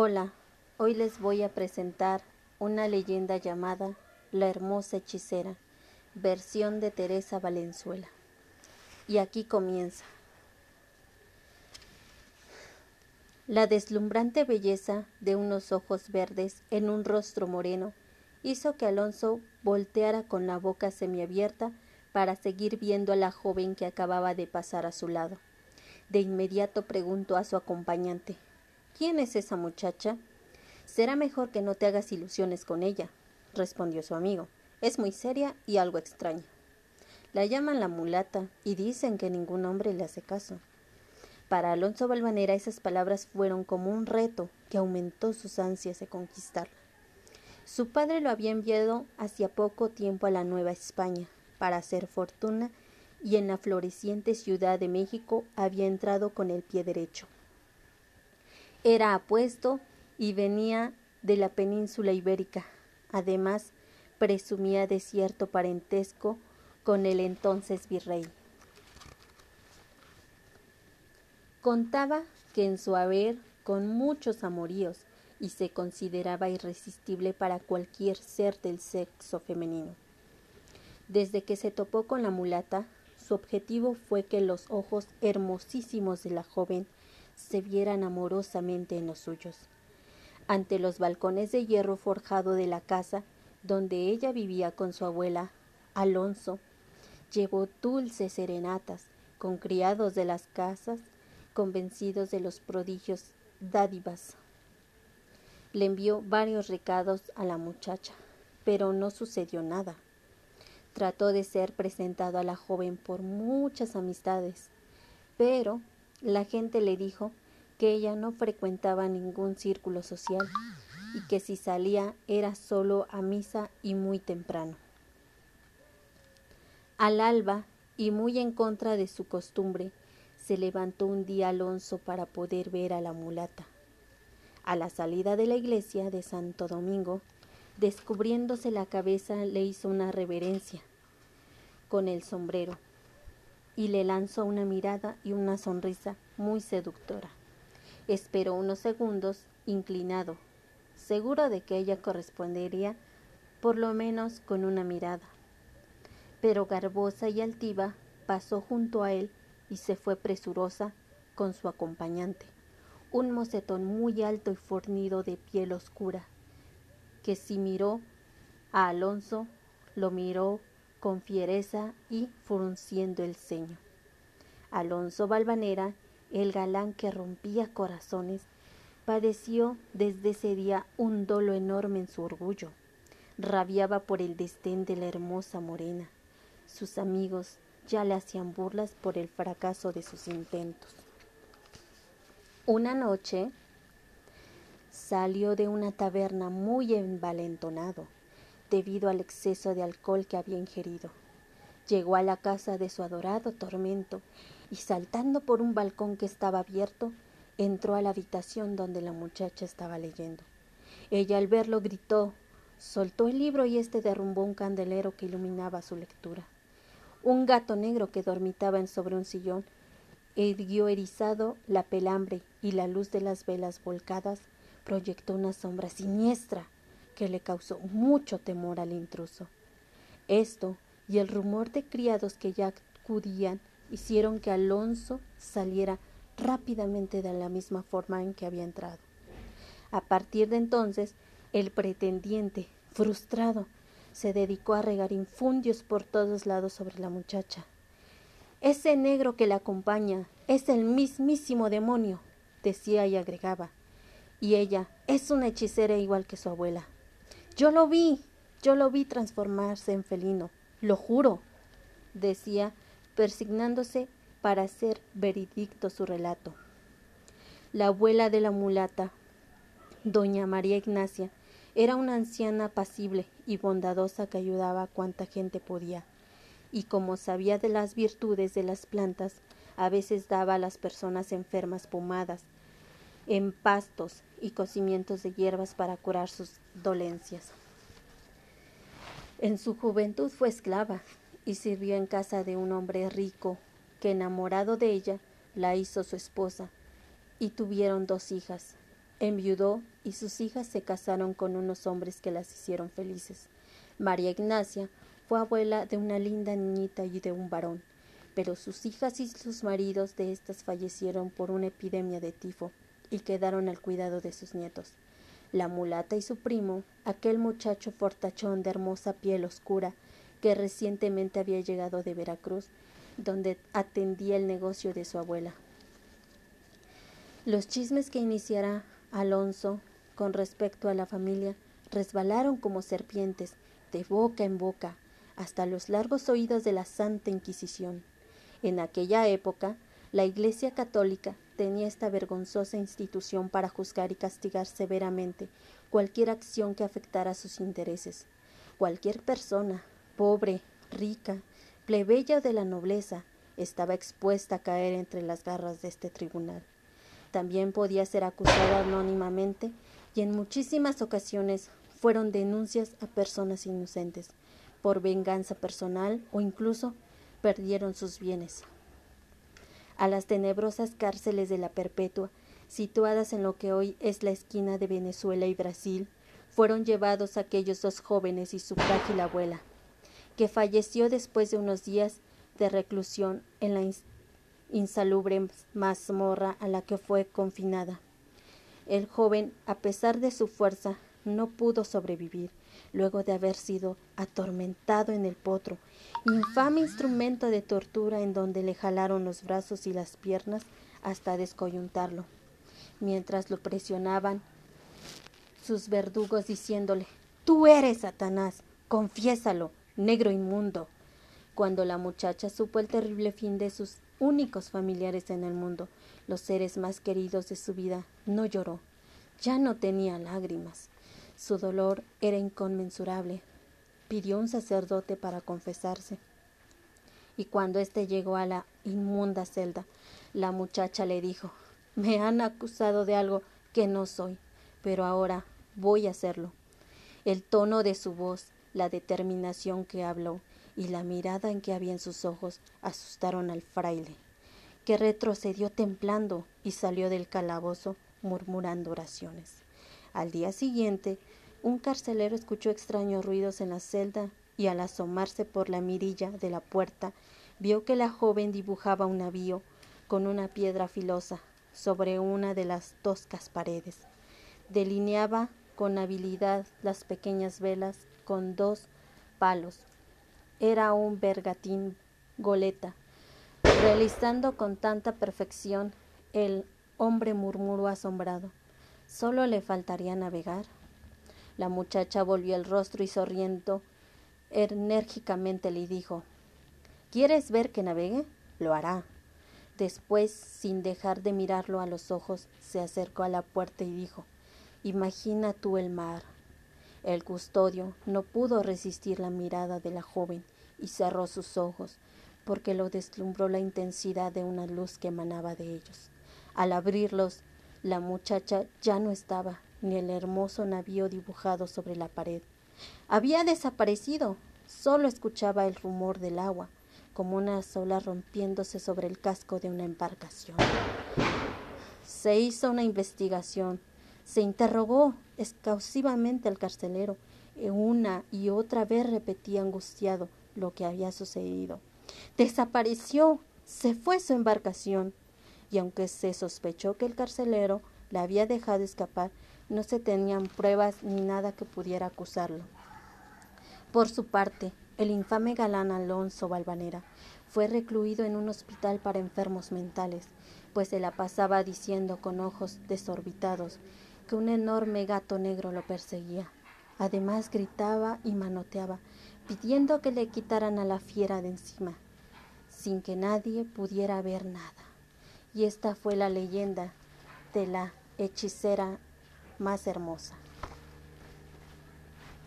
Hola, hoy les voy a presentar una leyenda llamada La hermosa hechicera, versión de Teresa Valenzuela. Y aquí comienza. La deslumbrante belleza de unos ojos verdes en un rostro moreno hizo que Alonso volteara con la boca semiabierta para seguir viendo a la joven que acababa de pasar a su lado. De inmediato preguntó a su acompañante ¿Quién es esa muchacha? Será mejor que no te hagas ilusiones con ella, respondió su amigo. Es muy seria y algo extraña. La llaman la mulata y dicen que ningún hombre le hace caso. Para Alonso Balvanera esas palabras fueron como un reto que aumentó sus ansias de conquistarla. Su padre lo había enviado hacía poco tiempo a la Nueva España para hacer fortuna y en la floreciente Ciudad de México había entrado con el pie derecho. Era apuesto y venía de la península ibérica. Además, presumía de cierto parentesco con el entonces virrey. Contaba que en su haber con muchos amoríos y se consideraba irresistible para cualquier ser del sexo femenino. Desde que se topó con la mulata, su objetivo fue que los ojos hermosísimos de la joven se vieran amorosamente en los suyos. Ante los balcones de hierro forjado de la casa donde ella vivía con su abuela, Alonso llevó dulces serenatas con criados de las casas convencidos de los prodigios dádivas le envió varios recados a la muchacha, pero no sucedió nada. Trató de ser presentado a la joven por muchas amistades, pero la gente le dijo que ella no frecuentaba ningún círculo social y que si salía era solo a misa y muy temprano. Al alba, y muy en contra de su costumbre, se levantó un día Alonso para poder ver a la mulata. A la salida de la iglesia de Santo Domingo, descubriéndose la cabeza, le hizo una reverencia con el sombrero y le lanzó una mirada y una sonrisa muy seductora. Esperó unos segundos inclinado, seguro de que ella correspondería por lo menos con una mirada. Pero garbosa y altiva pasó junto a él y se fue presurosa con su acompañante un mocetón muy alto y fornido de piel oscura, que si miró a Alonso, lo miró con fiereza y frunciendo el ceño. Alonso Balvanera, el galán que rompía corazones, padeció desde ese día un dolo enorme en su orgullo. Rabiaba por el desdén de la hermosa morena. Sus amigos ya le hacían burlas por el fracaso de sus intentos. Una noche salió de una taberna muy envalentonado debido al exceso de alcohol que había ingerido. Llegó a la casa de su adorado tormento y saltando por un balcón que estaba abierto, entró a la habitación donde la muchacha estaba leyendo. Ella al verlo gritó, soltó el libro y éste derrumbó un candelero que iluminaba su lectura. Un gato negro que dormitaba sobre un sillón Erguió erizado la pelambre y la luz de las velas volcadas proyectó una sombra siniestra que le causó mucho temor al intruso. Esto y el rumor de criados que ya acudían hicieron que Alonso saliera rápidamente de la misma forma en que había entrado. A partir de entonces, el pretendiente, frustrado, se dedicó a regar infundios por todos lados sobre la muchacha, ese negro que la acompaña es el mismísimo demonio, decía y agregaba. Y ella es una hechicera igual que su abuela. Yo lo vi, yo lo vi transformarse en felino, lo juro, decía, persignándose para hacer veredicto su relato. La abuela de la mulata, doña María Ignacia, era una anciana apacible y bondadosa que ayudaba a cuanta gente podía y como sabía de las virtudes de las plantas, a veces daba a las personas enfermas pomadas, empastos y cocimientos de hierbas para curar sus dolencias. En su juventud fue esclava y sirvió en casa de un hombre rico que enamorado de ella la hizo su esposa y tuvieron dos hijas, enviudó y sus hijas se casaron con unos hombres que las hicieron felices. María Ignacia fue abuela de una linda niñita y de un varón, pero sus hijas y sus maridos de éstas fallecieron por una epidemia de tifo y quedaron al cuidado de sus nietos. La mulata y su primo, aquel muchacho fortachón de hermosa piel oscura que recientemente había llegado de Veracruz, donde atendía el negocio de su abuela. Los chismes que iniciara Alonso con respecto a la familia resbalaron como serpientes de boca en boca hasta los largos oídos de la Santa Inquisición. En aquella época, la Iglesia católica tenía esta vergonzosa institución para juzgar y castigar severamente cualquier acción que afectara sus intereses. Cualquier persona, pobre, rica, plebeya de la nobleza, estaba expuesta a caer entre las garras de este tribunal. También podía ser acusada anónimamente y en muchísimas ocasiones fueron denuncias a personas inocentes por venganza personal o incluso perdieron sus bienes. A las tenebrosas cárceles de la Perpetua, situadas en lo que hoy es la esquina de Venezuela y Brasil, fueron llevados aquellos dos jóvenes y su frágil abuela, que falleció después de unos días de reclusión en la insalubre mazmorra a la que fue confinada. El joven, a pesar de su fuerza, no pudo sobrevivir, luego de haber sido atormentado en el potro, infame instrumento de tortura en donde le jalaron los brazos y las piernas hasta descoyuntarlo, mientras lo presionaban sus verdugos diciéndole Tú eres Satanás, confiésalo, negro inmundo. Cuando la muchacha supo el terrible fin de sus únicos familiares en el mundo, los seres más queridos de su vida, no lloró, ya no tenía lágrimas. Su dolor era inconmensurable. Pidió un sacerdote para confesarse. Y cuando éste llegó a la inmunda celda, la muchacha le dijo Me han acusado de algo que no soy, pero ahora voy a hacerlo. El tono de su voz, la determinación que habló, y la mirada en que había en sus ojos asustaron al fraile, que retrocedió temblando y salió del calabozo murmurando oraciones. Al día siguiente, un carcelero escuchó extraños ruidos en la celda y al asomarse por la mirilla de la puerta vio que la joven dibujaba un navío con una piedra filosa sobre una de las toscas paredes. Delineaba con habilidad las pequeñas velas con dos palos era un bergatín goleta. Realizando con tanta perfección, el hombre murmuró asombrado. ¿Solo le faltaría navegar? La muchacha volvió el rostro y sonriendo enérgicamente le dijo ¿Quieres ver que navegue? Lo hará. Después, sin dejar de mirarlo a los ojos, se acercó a la puerta y dijo Imagina tú el mar. El custodio no pudo resistir la mirada de la joven y cerró sus ojos, porque lo deslumbró la intensidad de una luz que emanaba de ellos. Al abrirlos, la muchacha ya no estaba, ni el hermoso navío dibujado sobre la pared. Había desaparecido. Solo escuchaba el rumor del agua, como una sola rompiéndose sobre el casco de una embarcación. Se hizo una investigación se interrogó exhaustivamente al carcelero. Y una y otra vez repetía angustiado lo que había sucedido. Desapareció, se fue su embarcación. Y aunque se sospechó que el carcelero la había dejado escapar, no se tenían pruebas ni nada que pudiera acusarlo. Por su parte, el infame galán Alonso Valvanera fue recluido en un hospital para enfermos mentales, pues se la pasaba diciendo con ojos desorbitados que un enorme gato negro lo perseguía. Además gritaba y manoteaba, pidiendo que le quitaran a la fiera de encima, sin que nadie pudiera ver nada. Y esta fue la leyenda de la hechicera más hermosa.